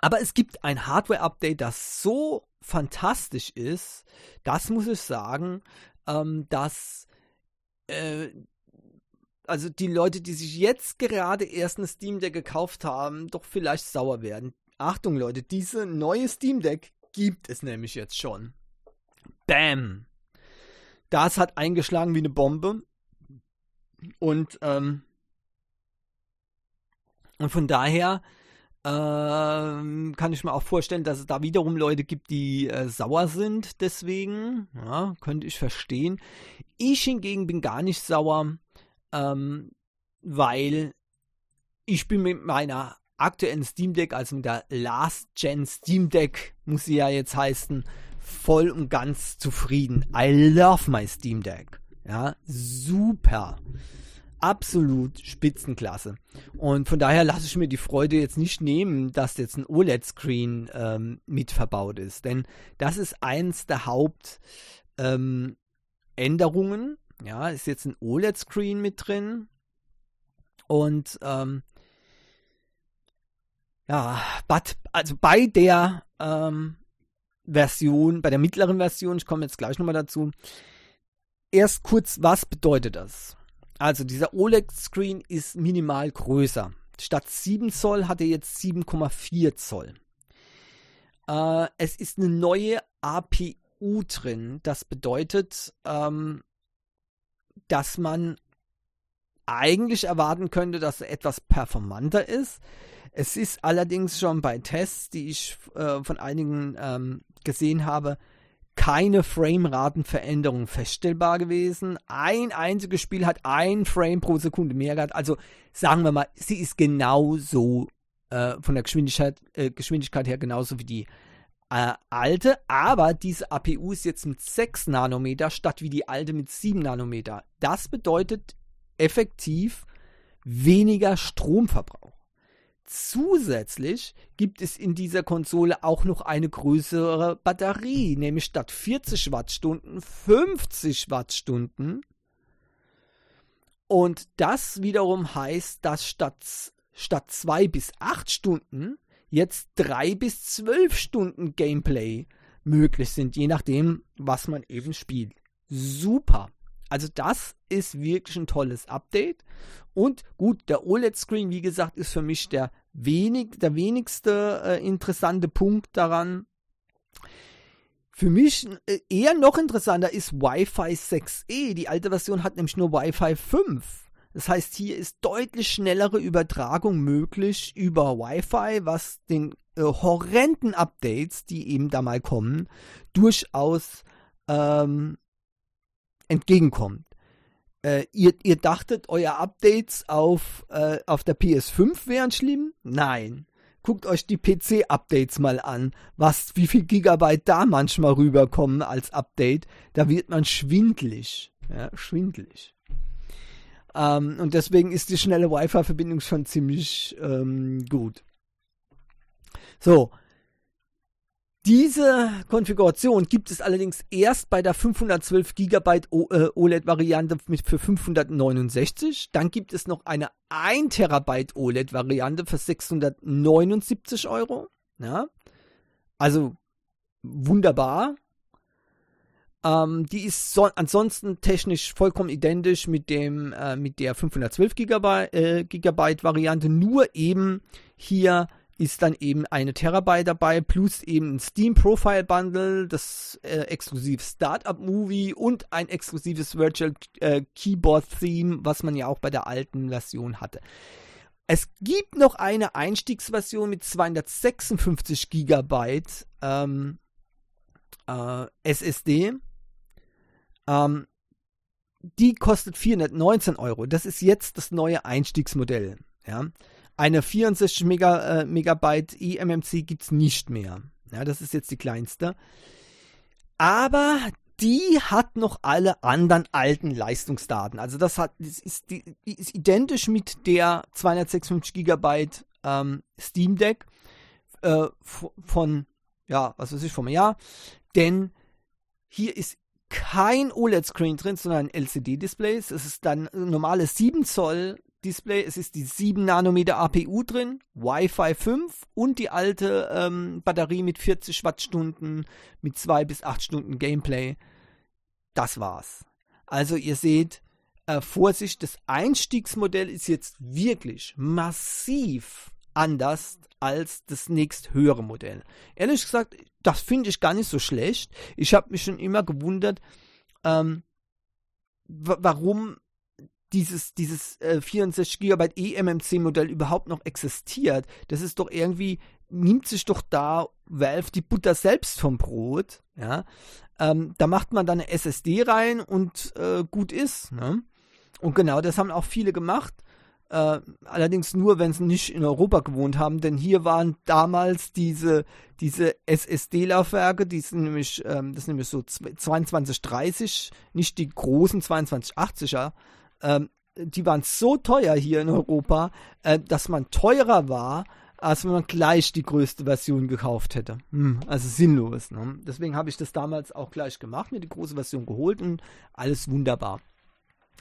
aber es gibt ein Hardware-Update, das so fantastisch ist, das muss ich sagen, ähm, dass äh, also die Leute, die sich jetzt gerade erst ein Steam Deck gekauft haben, doch vielleicht sauer werden. Achtung Leute, diese neue Steam Deck gibt es nämlich jetzt schon. Bam! Das hat eingeschlagen wie eine Bombe. Und, ähm, und von daher ähm, kann ich mir auch vorstellen, dass es da wiederum Leute gibt, die äh, sauer sind deswegen. Ja, könnte ich verstehen. Ich hingegen bin gar nicht sauer, ähm, weil ich bin mit meiner aktuellen Steam Deck, also mit der Last Gen Steam Deck, muss sie ja jetzt heißen, voll und ganz zufrieden. I love my Steam Deck. Ja, super. Absolut Spitzenklasse. Und von daher lasse ich mir die Freude jetzt nicht nehmen, dass jetzt ein OLED-Screen ähm, mit verbaut ist. Denn das ist eins der Hauptänderungen. Ähm, ja, ist jetzt ein OLED-Screen mit drin. Und ähm, ja, but, also bei der ähm, Version, bei der mittleren Version, ich komme jetzt gleich nochmal dazu, erst kurz, was bedeutet das? Also dieser OLED-Screen ist minimal größer. Statt 7 Zoll hat er jetzt 7,4 Zoll. Äh, es ist eine neue APU drin. Das bedeutet, ähm, dass man eigentlich erwarten könnte, dass er etwas performanter ist. Es ist allerdings schon bei Tests, die ich äh, von einigen ähm, gesehen habe, keine Frameratenveränderung feststellbar gewesen. Ein einziges Spiel hat ein Frame pro Sekunde mehr gehabt. Also sagen wir mal, sie ist genauso äh, von der Geschwindigkeit, äh, Geschwindigkeit her genauso wie die äh, alte, aber diese APU ist jetzt mit 6 Nanometer statt wie die alte mit 7 Nanometer. Das bedeutet effektiv weniger Stromverbrauch. Zusätzlich gibt es in dieser Konsole auch noch eine größere Batterie, nämlich statt 40 Wattstunden 50 Wattstunden. Und das wiederum heißt, dass statt, statt 2 bis 8 Stunden jetzt 3 bis 12 Stunden Gameplay möglich sind, je nachdem, was man eben spielt. Super. Also das ist wirklich ein tolles Update. Und gut, der OLED-Screen, wie gesagt, ist für mich der, wenig, der wenigste äh, interessante Punkt daran. Für mich äh, eher noch interessanter ist Wi-Fi 6E. Die alte Version hat nämlich nur Wi-Fi 5. Das heißt, hier ist deutlich schnellere Übertragung möglich über Wi-Fi, was den äh, horrenden Updates, die eben da mal kommen, durchaus ähm, entgegenkommt. Äh, ihr, ihr dachtet, euer Updates auf, äh, auf der PS5 wären schlimm? Nein. Guckt euch die PC-Updates mal an, was, wie viel Gigabyte da manchmal rüberkommen als Update. Da wird man schwindlig. Ja, schwindlig. Ähm, und deswegen ist die schnelle Wi-Fi-Verbindung schon ziemlich ähm, gut. So. Diese Konfiguration gibt es allerdings erst bei der 512 GB OLED-Variante für 569. Dann gibt es noch eine 1 TB OLED-Variante für 679 Euro. Ja. Also wunderbar. Ähm, die ist so, ansonsten technisch vollkommen identisch mit dem äh, mit der 512 Gigabyte, äh, Variante, nur eben hier ist dann eben eine Terabyte dabei, plus eben ein Steam Profile Bundle, das äh, exklusiv Startup Movie und ein exklusives Virtual äh, Keyboard Theme, was man ja auch bei der alten Version hatte. Es gibt noch eine Einstiegsversion mit 256 Gigabyte ähm, äh, SSD ähm, die kostet 419 Euro. Das ist jetzt das neue Einstiegsmodell. Ja. Eine 64 Mega, äh, Megabyte eMMC gibt es nicht mehr. Ja, das ist jetzt die kleinste. Aber die hat noch alle anderen alten Leistungsdaten. Also das hat, das ist, die, ist identisch mit der 256 Gigabyte ähm, Steam Deck äh, von, ja, was weiß ich, vom Jahr. Denn hier ist kein OLED-Screen drin, sondern ein LCD-Display. Es ist dann normales 7 Zoll Display. Es ist die 7 Nanometer APU drin, Wi-Fi 5 und die alte ähm, Batterie mit 40 Wattstunden, mit 2 bis 8 Stunden Gameplay. Das war's. Also ihr seht, äh, Vorsicht, das Einstiegsmodell ist jetzt wirklich massiv anders als das nächst höhere Modell. Ehrlich gesagt, das finde ich gar nicht so schlecht. Ich habe mich schon immer gewundert, ähm, warum dieses, dieses äh, 64 GB eMMC Modell überhaupt noch existiert. Das ist doch irgendwie, nimmt sich doch da Valve die Butter selbst vom Brot. Ja? Ähm, da macht man dann eine SSD rein und äh, gut ist. Ne? Und genau das haben auch viele gemacht. Äh, allerdings nur, wenn sie nicht in Europa gewohnt haben, denn hier waren damals diese, diese SSD-Laufwerke, die sind nämlich, ähm, das sind nämlich so 2230, nicht die großen 2280er, ähm, die waren so teuer hier in Europa, äh, dass man teurer war, als wenn man gleich die größte Version gekauft hätte. Hm, also sinnlos. Ne? Deswegen habe ich das damals auch gleich gemacht, mir die große Version geholt und alles wunderbar.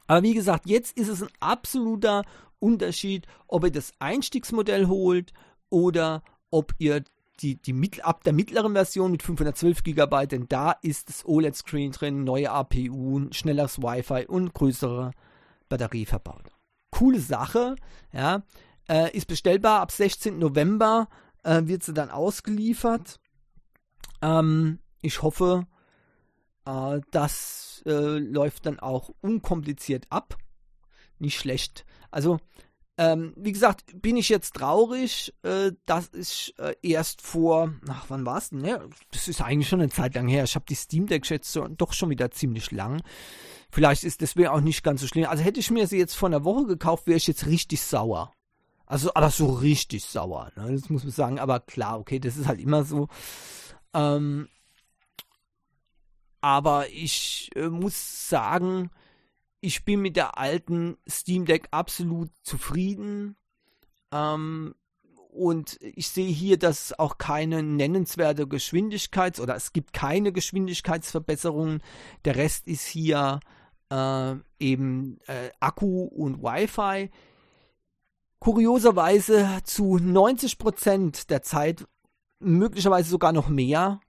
Aber wie gesagt, jetzt ist es ein absoluter Unterschied, ob ihr das Einstiegsmodell holt oder ob ihr die, die mittel, ab der mittleren Version mit 512 GB, denn da ist das OLED-Screen drin, neue APU, schnelleres Wi-Fi und größere Batterie verbaut. Coole Sache, ja. Äh, ist bestellbar ab 16. November, äh, wird sie dann ausgeliefert. Ähm, ich hoffe, äh, das äh, läuft dann auch unkompliziert ab. Nicht schlecht. Also, Ähm, wie gesagt, bin ich jetzt traurig, äh, dass ich äh, erst vor, ach, wann war es denn? Ja, das ist eigentlich schon eine Zeit lang her. Ich habe die Steam Deck jetzt so, doch schon wieder ziemlich lang. Vielleicht ist deswegen auch nicht ganz so schlimm. Also hätte ich mir sie jetzt vor einer Woche gekauft, wäre ich jetzt richtig sauer. Also, aber so richtig sauer, ne? das muss man sagen. Aber klar, okay, das ist halt immer so. Ähm, aber ich äh, muss sagen, ich bin mit der alten Steam Deck absolut zufrieden. Ähm, und ich sehe hier, dass auch keine nennenswerte Geschwindigkeits- oder es gibt keine Geschwindigkeitsverbesserungen. Der Rest ist hier äh, eben äh, Akku und Wi-Fi. Kurioserweise zu 90% der Zeit, möglicherweise sogar noch mehr,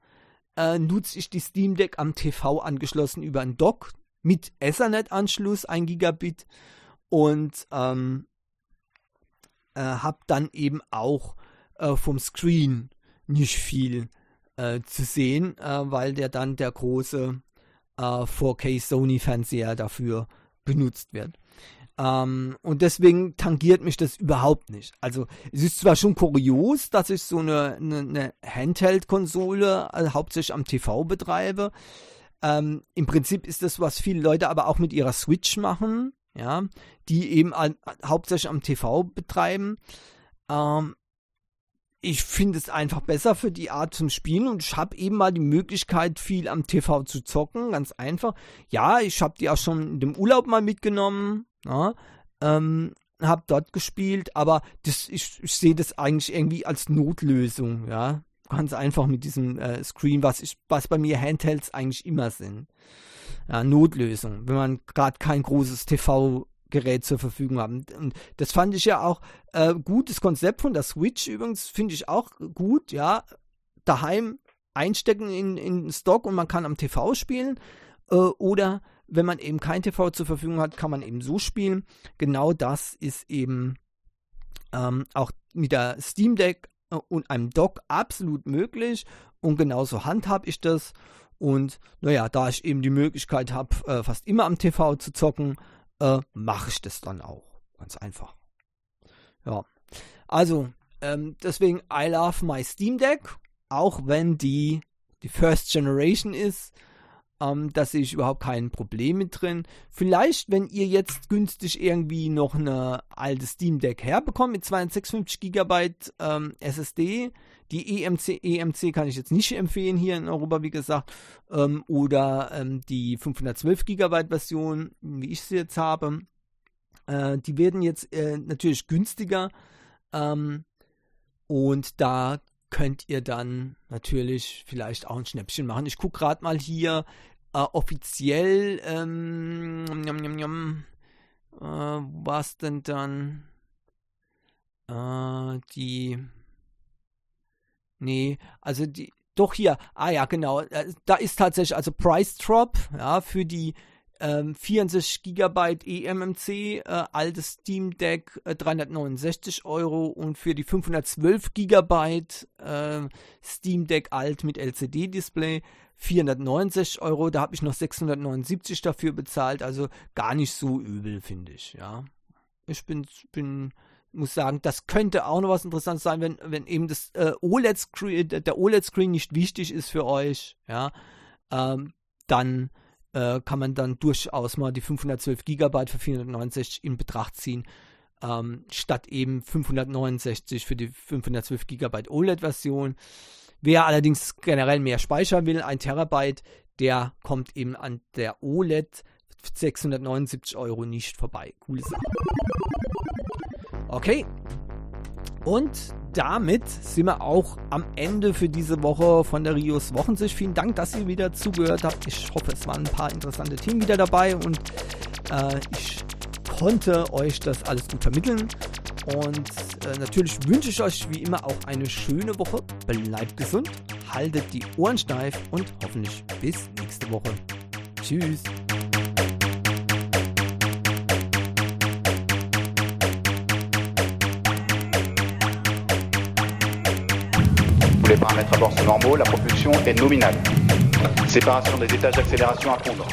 äh, nutze ich die Steam Deck am TV angeschlossen über ein Dock mit Ethernet-Anschluss, 1 Gigabit und ähm, äh, habe dann eben auch äh, vom Screen nicht viel äh, zu sehen, äh, weil der dann der große 4K äh, Sony Fernseher dafür benutzt wird. Ähm, und deswegen tangiert mich das überhaupt nicht. Also es ist zwar schon kurios, dass ich so eine, eine, eine Handheld-Konsole äh, hauptsächlich am TV betreibe. Ähm, Im Prinzip ist das, was viele Leute aber auch mit ihrer Switch machen, ja, die eben an, hauptsächlich am TV betreiben. Ähm, ich finde es einfach besser für die Art zum Spielen und ich habe eben mal die Möglichkeit, viel am TV zu zocken, ganz einfach. Ja, ich habe die auch schon in dem Urlaub mal mitgenommen, ja, ähm, habe dort gespielt, aber das, ich, ich sehe das eigentlich irgendwie als Notlösung, ja. Ganz einfach mit diesem äh, Screen, was, ich, was bei mir Handhelds eigentlich immer sind. Ja, Notlösung, wenn man gerade kein großes TV Gerät zur Verfügung haben. Und das fand ich ja auch äh, gut. Das Konzept von der Switch übrigens finde ich auch gut. Ja, daheim einstecken in, in Stock und man kann am TV spielen. Äh, oder wenn man eben kein TV zur Verfügung hat, kann man eben so spielen. Genau das ist eben ähm, auch mit der Steam Deck äh, und einem Dock absolut möglich. Und genauso handhab ich das. Und naja, da ich eben die Möglichkeit habe, äh, fast immer am TV zu zocken, äh, mache ich das dann auch. Ganz einfach. Ja. Also, ähm, deswegen I love my Steam Deck, auch wenn die die First Generation ist. Ähm, da sehe ich überhaupt kein Problem mit drin. Vielleicht, wenn ihr jetzt günstig irgendwie noch eine alte Steam Deck herbekommt mit 256 GB ähm, SSD, die EMC, EMC kann ich jetzt nicht empfehlen hier in Europa, wie gesagt. Ähm, oder ähm, die 512 GB Version, wie ich sie jetzt habe. Äh, die werden jetzt äh, natürlich günstiger. Ähm, und da könnt ihr dann natürlich vielleicht auch ein Schnäppchen machen. Ich gucke gerade mal hier äh, offiziell, ähm, njam, njam, njam, äh, was denn dann äh, die Nee, also die, doch hier, ah ja, genau, äh, da ist tatsächlich also Price Drop, ja, für die ähm, 64 GB eMMC, äh, altes Steam Deck äh, 369 Euro und für die 512 GB äh, Steam Deck alt mit LCD-Display 469 Euro. Da habe ich noch 679 dafür bezahlt, also gar nicht so übel, finde ich, ja. Ich bin, bin muss sagen, das könnte auch noch was Interessantes sein, wenn, wenn eben das äh, OLED-Screen, der OLED-Screen nicht wichtig ist für euch, ja, ähm, dann äh, kann man dann durchaus mal die 512 GB für 469 in Betracht ziehen, ähm, statt eben 569 für die 512 GB OLED-Version. Wer allerdings generell mehr Speicher will, 1 Terabyte, der kommt eben an der OLED 679 Euro nicht vorbei. Coole Sache. Okay. Und damit sind wir auch am Ende für diese Woche von der Rios Wochensicht. Vielen Dank, dass ihr wieder zugehört habt. Ich hoffe, es waren ein paar interessante Themen wieder dabei und äh, ich konnte euch das alles gut vermitteln. Und äh, natürlich wünsche ich euch wie immer auch eine schöne Woche. Bleibt gesund, haltet die Ohren steif und hoffentlich bis nächste Woche. Tschüss. les paramètres à bord sont normaux, la propulsion est nominale. Séparation des étages d'accélération à fondre.